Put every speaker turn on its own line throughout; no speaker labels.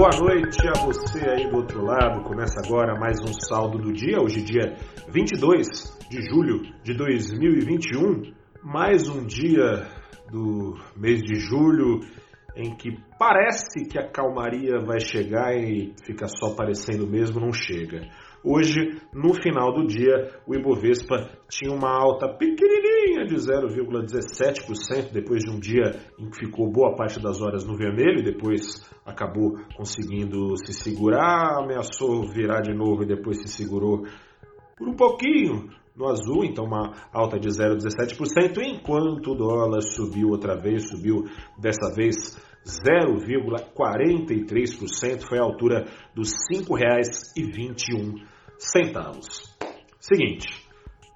Boa noite a você aí do outro lado. Começa agora mais um saldo do dia, hoje dia 22 de julho de 2021. Mais um dia do mês de julho em que parece que a calmaria vai chegar e fica só parecendo mesmo, não chega. Hoje, no final do dia, o Ibovespa tinha uma alta pequenininha de 0,17%, depois de um dia em que ficou boa parte das horas no vermelho, e depois acabou conseguindo se segurar, ameaçou virar de novo e depois se segurou por um pouquinho no azul, então uma alta de 0,17%, enquanto o dólar subiu outra vez, subiu dessa vez 0,43%, foi a altura dos R$ 5,21. Seguinte,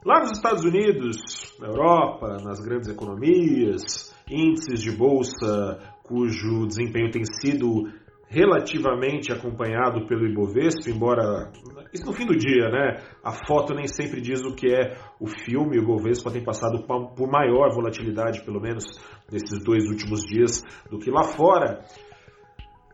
lá nos Estados Unidos, na Europa, nas grandes economias, índices de bolsa cujo desempenho tem sido relativamente acompanhado pelo Ibovespa, embora isso no fim do dia, né? A foto nem sempre diz o que é o filme. O Ibovespa tem passado por maior volatilidade, pelo menos nesses dois últimos dias, do que lá fora.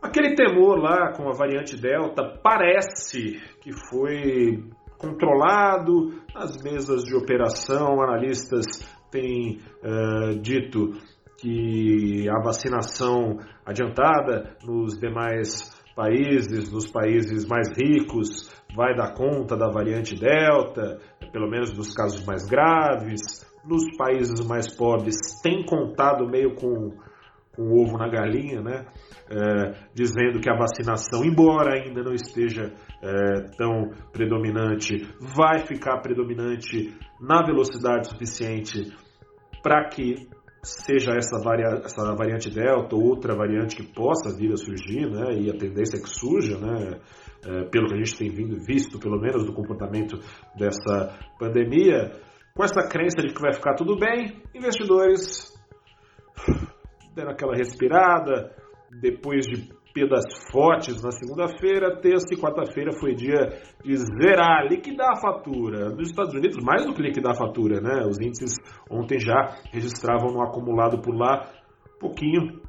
Aquele temor lá com a variante Delta parece que foi controlado nas mesas de operação. Analistas têm uh, dito que a vacinação adiantada nos demais países, nos países mais ricos, vai dar conta da variante Delta, pelo menos nos casos mais graves. Nos países mais pobres tem contado meio com o ovo na galinha, né? É, dizendo que a vacinação, embora ainda não esteja é, tão predominante, vai ficar predominante na velocidade suficiente para que seja essa, varia, essa variante Delta ou outra variante que possa vir a surgir, né, e a tendência é que surja, né, é, pelo que a gente tem vindo, visto, pelo menos, do comportamento dessa pandemia, com essa crença de que vai ficar tudo bem, investidores deram aquela respirada, depois de perdas fortes na segunda-feira, terça e quarta-feira foi dia de zerar, liquidar a fatura. Nos Estados Unidos, mais do que liquidar a fatura, né? Os índices ontem já registravam no acumulado por lá pouquinho,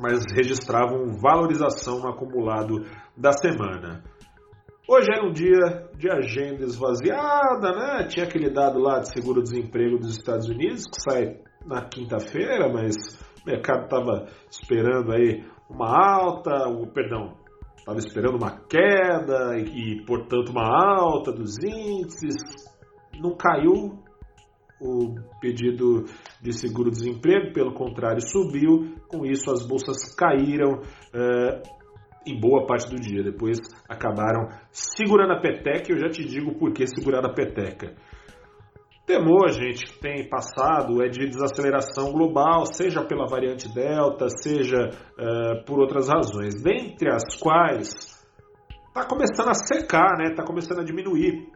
mas registravam valorização no acumulado da semana. Hoje era um dia de agenda esvaziada, né? Tinha aquele dado lá de seguro-desemprego dos Estados Unidos que sai na quinta-feira, mas o mercado estava esperando aí uma alta, o, perdão, estava esperando uma queda e, portanto, uma alta dos índices. Não caiu o pedido de seguro-desemprego, pelo contrário, subiu. Com isso, as bolsas caíram é, em boa parte do dia. Depois acabaram segurando a peteca. Eu já te digo por que segurar a peteca temor, gente, que tem passado é de desaceleração global, seja pela variante Delta, seja uh, por outras razões, dentre as quais está começando a secar, está né? Tá começando a diminuir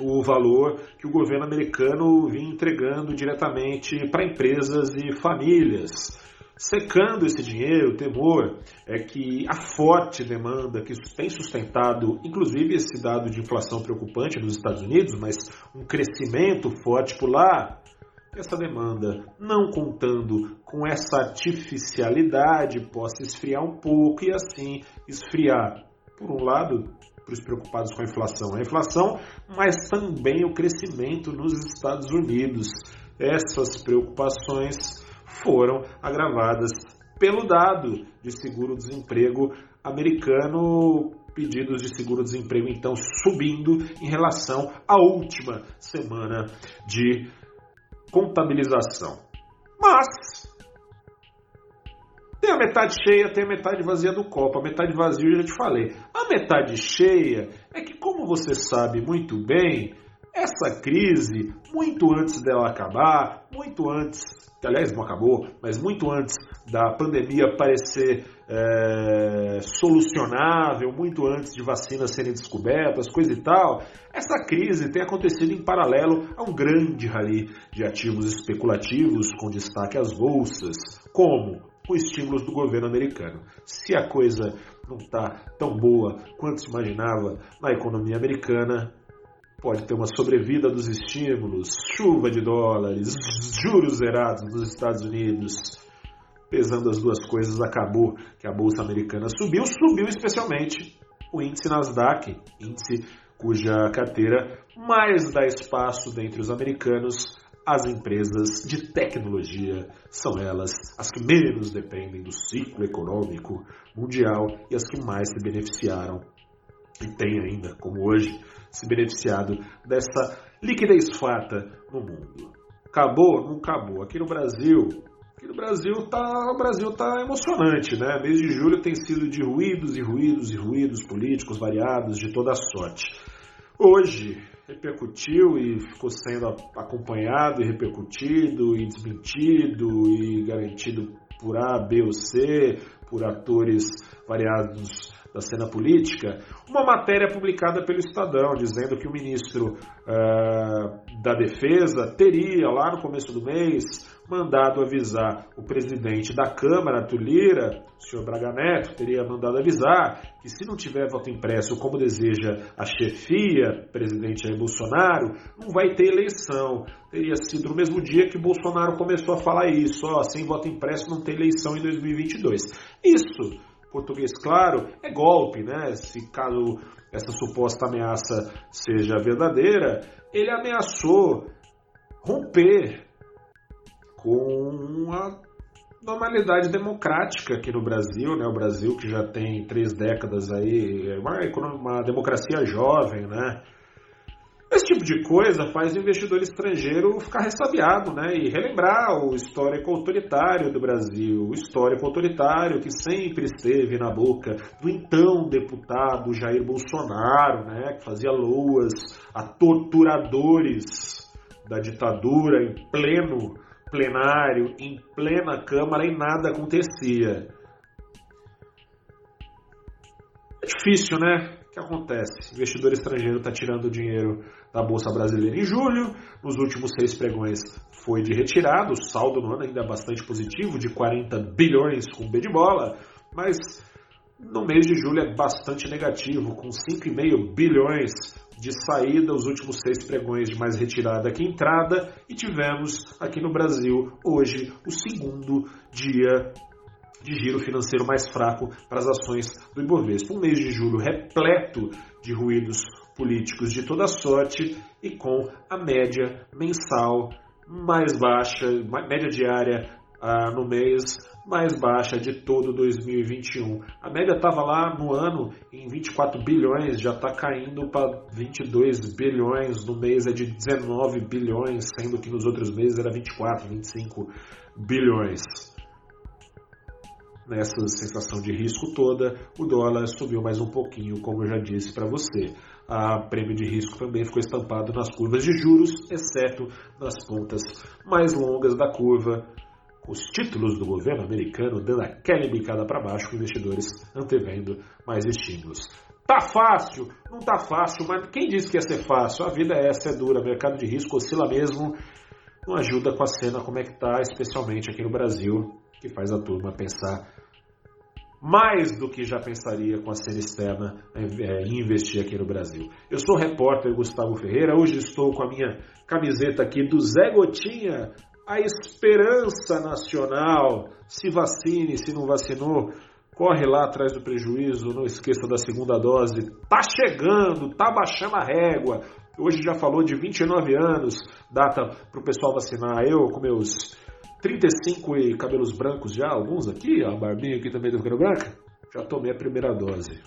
o valor que o governo americano vinha entregando diretamente para empresas e famílias secando esse dinheiro, o temor é que a forte demanda que tem sustentado, inclusive esse dado de inflação preocupante nos Estados Unidos, mas um crescimento forte por lá, essa demanda, não contando com essa artificialidade, possa esfriar um pouco e assim esfriar, por um lado, para os preocupados com a inflação, a inflação, mas também o crescimento nos Estados Unidos. Essas preocupações foram agravadas pelo dado de seguro-desemprego americano, pedidos de seguro-desemprego então subindo em relação à última semana de contabilização. Mas tem a metade cheia, tem a metade vazia do copo. A metade vazia eu já te falei. A metade cheia é que, como você sabe muito bem, essa crise, muito antes dela acabar, muito antes, que aliás não acabou, mas muito antes da pandemia parecer é, solucionável, muito antes de vacinas serem descobertas, coisa e tal, essa crise tem acontecido em paralelo a um grande rally de ativos especulativos com destaque às bolsas, como com estímulos do governo americano. Se a coisa não está tão boa quanto se imaginava na economia americana, pode ter uma sobrevida dos estímulos, chuva de dólares, juros zerados nos Estados Unidos. pesando as duas coisas, acabou que a bolsa americana subiu, subiu especialmente o índice Nasdaq, índice cuja carteira mais dá espaço dentre os americanos as empresas de tecnologia são elas as que menos dependem do ciclo econômico mundial e as que mais se beneficiaram e têm ainda, como hoje, se beneficiado dessa liquidez farta no mundo. Acabou? Não acabou. Aqui no Brasil, aqui no Brasil tá, o Brasil tá emocionante, né? Mês de julho tem sido de ruídos e ruídos e ruídos políticos variados de toda sorte. Hoje repercutiu e ficou sendo acompanhado e repercutido e desmentido e garantido por A, B ou C, por atores variados da cena política, uma matéria publicada pelo Estadão dizendo que o ministro uh, da Defesa teria, lá no começo do mês, mandado avisar o presidente da Câmara, Arthur Lira, o senhor Braga Neto, teria mandado avisar que se não tiver voto impresso como deseja a chefia, presidente Jair Bolsonaro, não vai ter eleição. Teria sido no mesmo dia que Bolsonaro começou a falar isso, ó, sem voto impresso não tem eleição em 2022. Isso português claro, é golpe, né? Se caso essa suposta ameaça seja verdadeira, ele ameaçou romper com a normalidade democrática aqui no Brasil, né? O Brasil que já tem três décadas aí, é uma, uma democracia jovem, né? Esse tipo de coisa faz o investidor estrangeiro ficar ressabiado né, e relembrar o histórico autoritário do Brasil, o histórico autoritário que sempre esteve na boca do então deputado Jair Bolsonaro, né, que fazia loas a torturadores da ditadura em pleno plenário, em plena Câmara e nada acontecia. É difícil, né? Que acontece? O investidor estrangeiro está tirando dinheiro da Bolsa Brasileira em julho. Nos últimos seis pregões foi de retirada. O saldo no ano ainda é bastante positivo, de 40 bilhões com B de bola. Mas no mês de julho é bastante negativo, com 5,5 bilhões de saída, os últimos seis pregões de mais retirada que entrada, e tivemos aqui no Brasil hoje o segundo dia de giro financeiro mais fraco para as ações do Ibovespa. Um mês de julho repleto de ruídos políticos de toda sorte e com a média mensal mais baixa, média diária ah, no mês mais baixa de todo 2021. A média estava lá no ano em 24 bilhões, já está caindo para 22 bilhões, no mês é de 19 bilhões, sendo que nos outros meses era 24, 25 bilhões nessa sensação de risco toda, o dólar subiu mais um pouquinho, como eu já disse para você. A prêmio de risco também ficou estampado nas curvas de juros, exceto nas pontas mais longas da curva, os títulos do governo americano dando aquela bicada para baixo, com investidores antevendo mais estímulos. Tá fácil? Não tá fácil, mas quem disse que ia ser fácil? A vida é essa, é dura, mercado de risco oscila mesmo, não ajuda com a cena como é que tá, especialmente aqui no Brasil, que faz a turma pensar mais do que já pensaria com a cena externa é, em investir aqui no Brasil. Eu sou o repórter Gustavo Ferreira, hoje estou com a minha camiseta aqui do Zé Gotinha, a esperança nacional. Se vacine, se não vacinou, corre lá atrás do prejuízo, não esqueça da segunda dose. Tá chegando, tá baixando a régua. Hoje já falou de 29 anos, data para o pessoal vacinar. Eu, com meus 35 e cabelos brancos já, alguns aqui, a barbinha aqui também do cabelo branca, já tomei a primeira dose.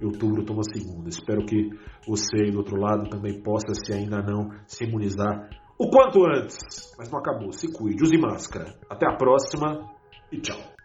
Em outubro tomo a segunda. Espero que você aí do outro lado também possa, se ainda não, se imunizar o quanto antes. Mas não acabou. Se cuide, use máscara. Até a próxima e tchau.